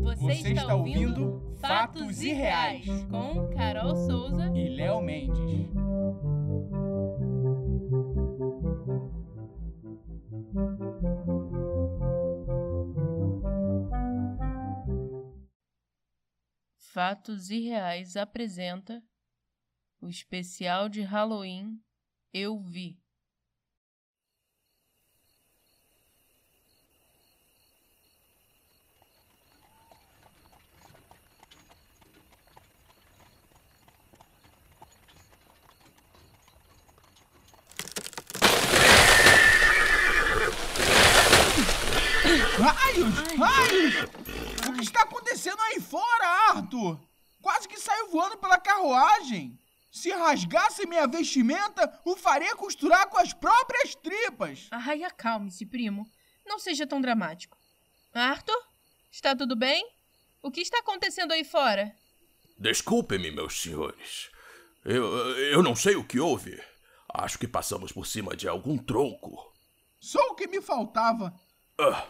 Você, está ouvindo Fatos Irreais com Carol Souza e Léo Mendes. Fatos Irreais apresenta o especial de Halloween Eu Vi. Raios! Raios! O que está acontecendo aí fora, Arthur? Quase que saiu voando pela carruagem. Se rasgasse minha vestimenta, o faria costurar com as próprias tripas. Ai, acalme-se, primo. Não seja tão dramático. Arthur? Está tudo bem? O que está acontecendo aí fora? Desculpem-me, meus senhores. Eu, eu não sei o que houve. Acho que passamos por cima de algum tronco. Só o que me faltava. Ah.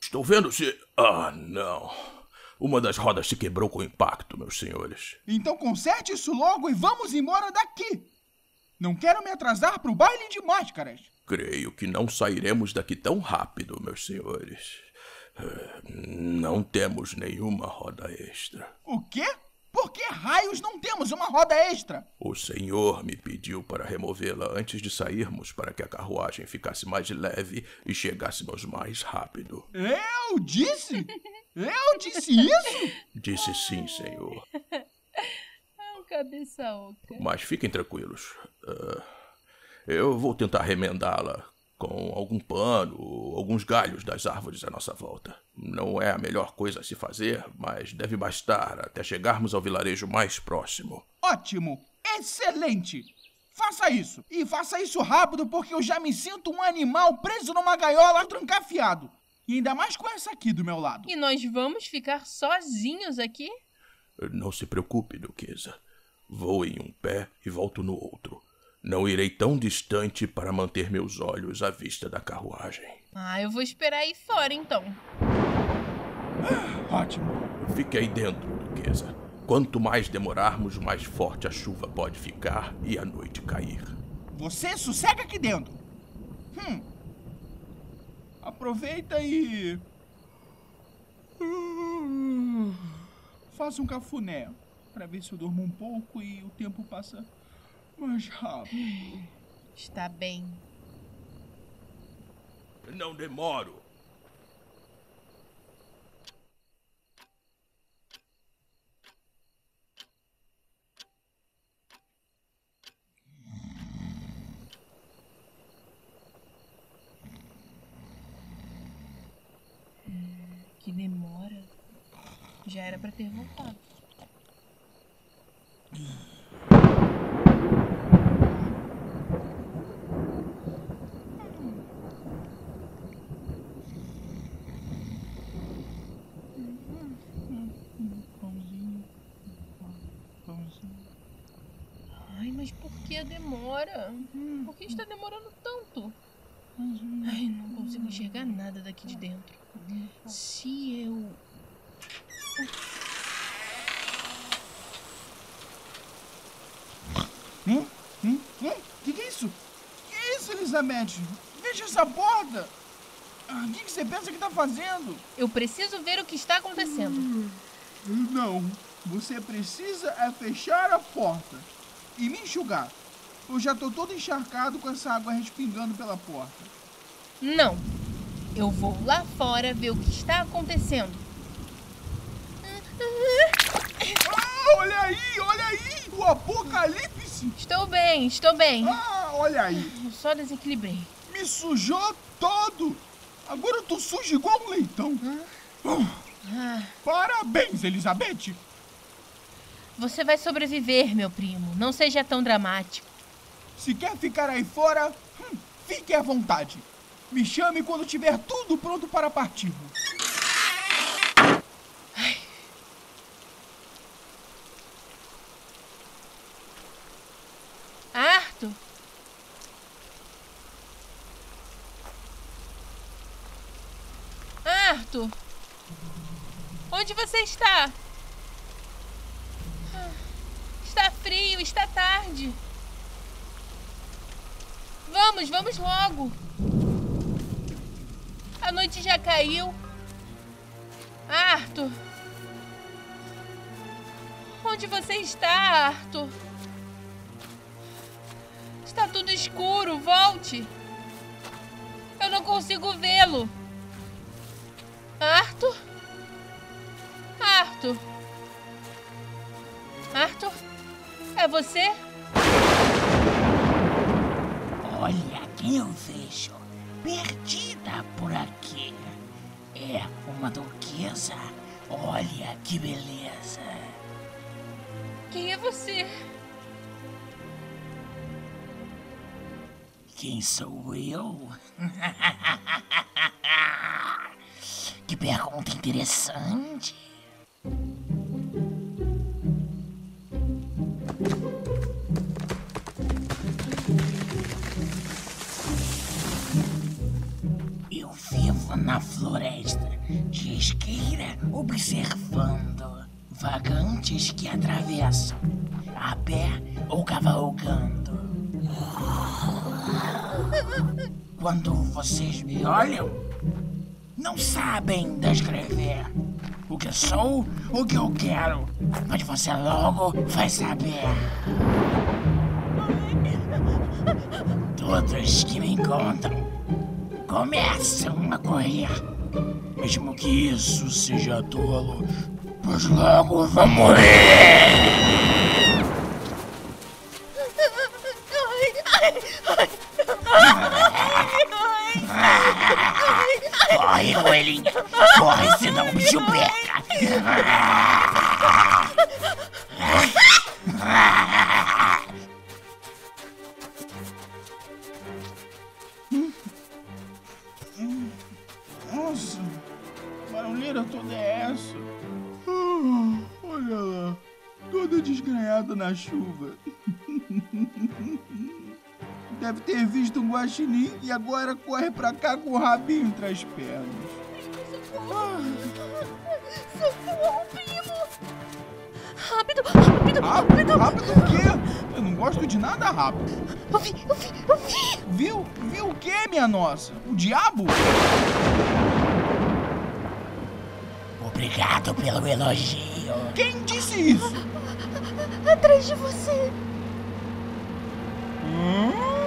Estou vendo se. Ah, não. Uma das rodas se quebrou com o impacto, meus senhores. Então conserte isso logo e vamos embora daqui. Não quero me atrasar para o baile de máscaras. Creio que não sairemos daqui tão rápido, meus senhores. Ah, Não temos nenhuma roda extra. O quê? Por que raios não temos uma roda extra? O senhor me pediu para removê-la antes de sairmos para que a carruagem ficasse mais leve e chegássemos mais rápido. Eu disse? Eu disse isso? Disse sim, senhor. Ah, cabeça oca. Mas fiquem tranquilos. Ah, eu vou tentar remendá-la com algum pano ou alguns galhos das árvores à nossa volta. Não é a melhor coisa a se fazer, mas deve bastar até chegarmos ao vilarejo mais próximo. Ótimo! Excelente! Faça isso! E faça isso rápido porque eu já me sinto um animal preso numa gaiola trancafiado. E ainda mais com essa aqui do meu lado. E nós vamos ficar sozinhos aqui? Não se preocupe, Duquesa. Vou em um pé e volto no outro. Não irei tão distante para manter meus olhos à vista da carruagem. Ah, eu vou esperar aí fora então. Ótimo! Fique aí dentro, Duquesa. Quanto mais demorarmos, mais forte a chuva pode ficar e a noite cair. Você sossega aqui dentro. Hum. Aproveita e. Hum, Faça um cafuné para ver se eu durmo um pouco e o tempo passa mais rápido. Está bem. Não demoro. Que demora. Já era pra ter voltado. Ai, mas por que a demora? Por que está demorando tanto? Ai, não consigo enxergar nada daqui de dentro. Se eu. Hum? Hum? Hum? Que que é isso? Que é isso, Elizabeth? Veja essa porta! Ah, O que, que você pensa que tá fazendo? Eu preciso ver o que está acontecendo. Não. Você precisa é fechar a porta e me enxugar. Eu já tô todo encharcado com essa água respingando pela porta. Não. Eu vou lá fora ver o que está acontecendo. Ah, olha aí, olha aí! O apocalipse! Estou bem, estou bem. Ah, olha aí! Eu só desequilibrei. Me sujou todo! Agora eu tô sujo igual um leitão. Ah, Parabéns, Elizabeth! você vai sobreviver, meu primo. Não seja tão dramático. Se quer ficar aí fora, hum, fique à vontade. Me chame quando tiver tudo pronto para partirmos. Arthur? Arthur? Onde você está? Está frio, está tarde. Vamos, vamos logo. A noite já caiu. Arthur. Onde você está, Arthur? Está tudo escuro, volte. Eu não consigo vê-lo. Arthur? Arthur? Arthur? É você? Olha quem eu vejo. Perdida por aqui. É uma duquesa. Olha que beleza. Quem é você? Quem sou eu? que pergunta interessante. Eu vivo na floresta, de esqueira, observando vagantes que atravessam, a pé ou cavalgando. Quando vocês me olham, não sabem descrever o que sou, o que eu quero, mas você logo vai saber. Todos que me encontram começam a correr, mesmo que isso seja tolo, pois logo vão morrer. Corre, coelhinha. Corre, senão o bicho pega. Nossa, barulheira toda é essa? Ah, olha lá, toda desgranhada na chuva. Deve ter visto um guaxinim e agora corre pra cá com o rabinho entre as pernas. Socorro, primo! Rápido, rápido, Rápido? Rápido o quê? Eu não gosto de nada rápido. Eu vi, eu vi, eu vi! Viu? Viu o quê, minha nossa? O diabo? Obrigado pelo elogio. Quem disse isso? Atrás de você! Hã?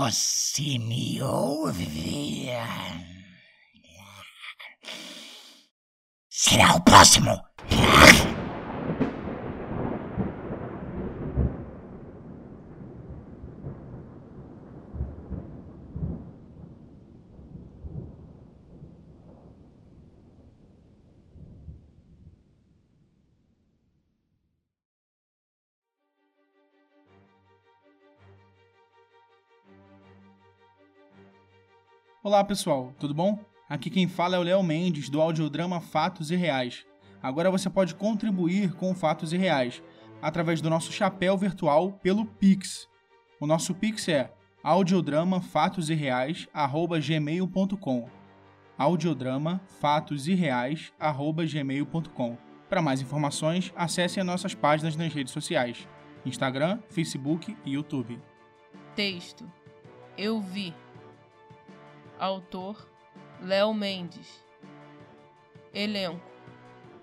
Você me ouve? Será o próximo. Olá pessoal, tudo bom? Aqui quem fala é o Léo Mendes do audiodrama Fatos e Reais. Agora você pode contribuir com Fatos e Reais através do nosso chapéu virtual pelo Pix. O nosso Pix é audiodramafatosirreais@gmail.com. audiodramafatosirreais@gmail.com. Para mais informações, acesse as nossas páginas nas redes sociais: Instagram, Facebook e YouTube. Texto. Eu vi. Autor Léo Mendes. Elenco: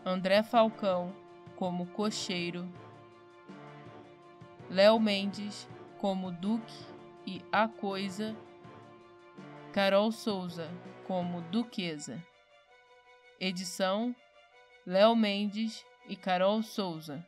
André Falcão como cocheiro, Léo Mendes como Duque e a Coisa, Carol Souza como Duquesa. Edição: Léo Mendes e Carol Souza.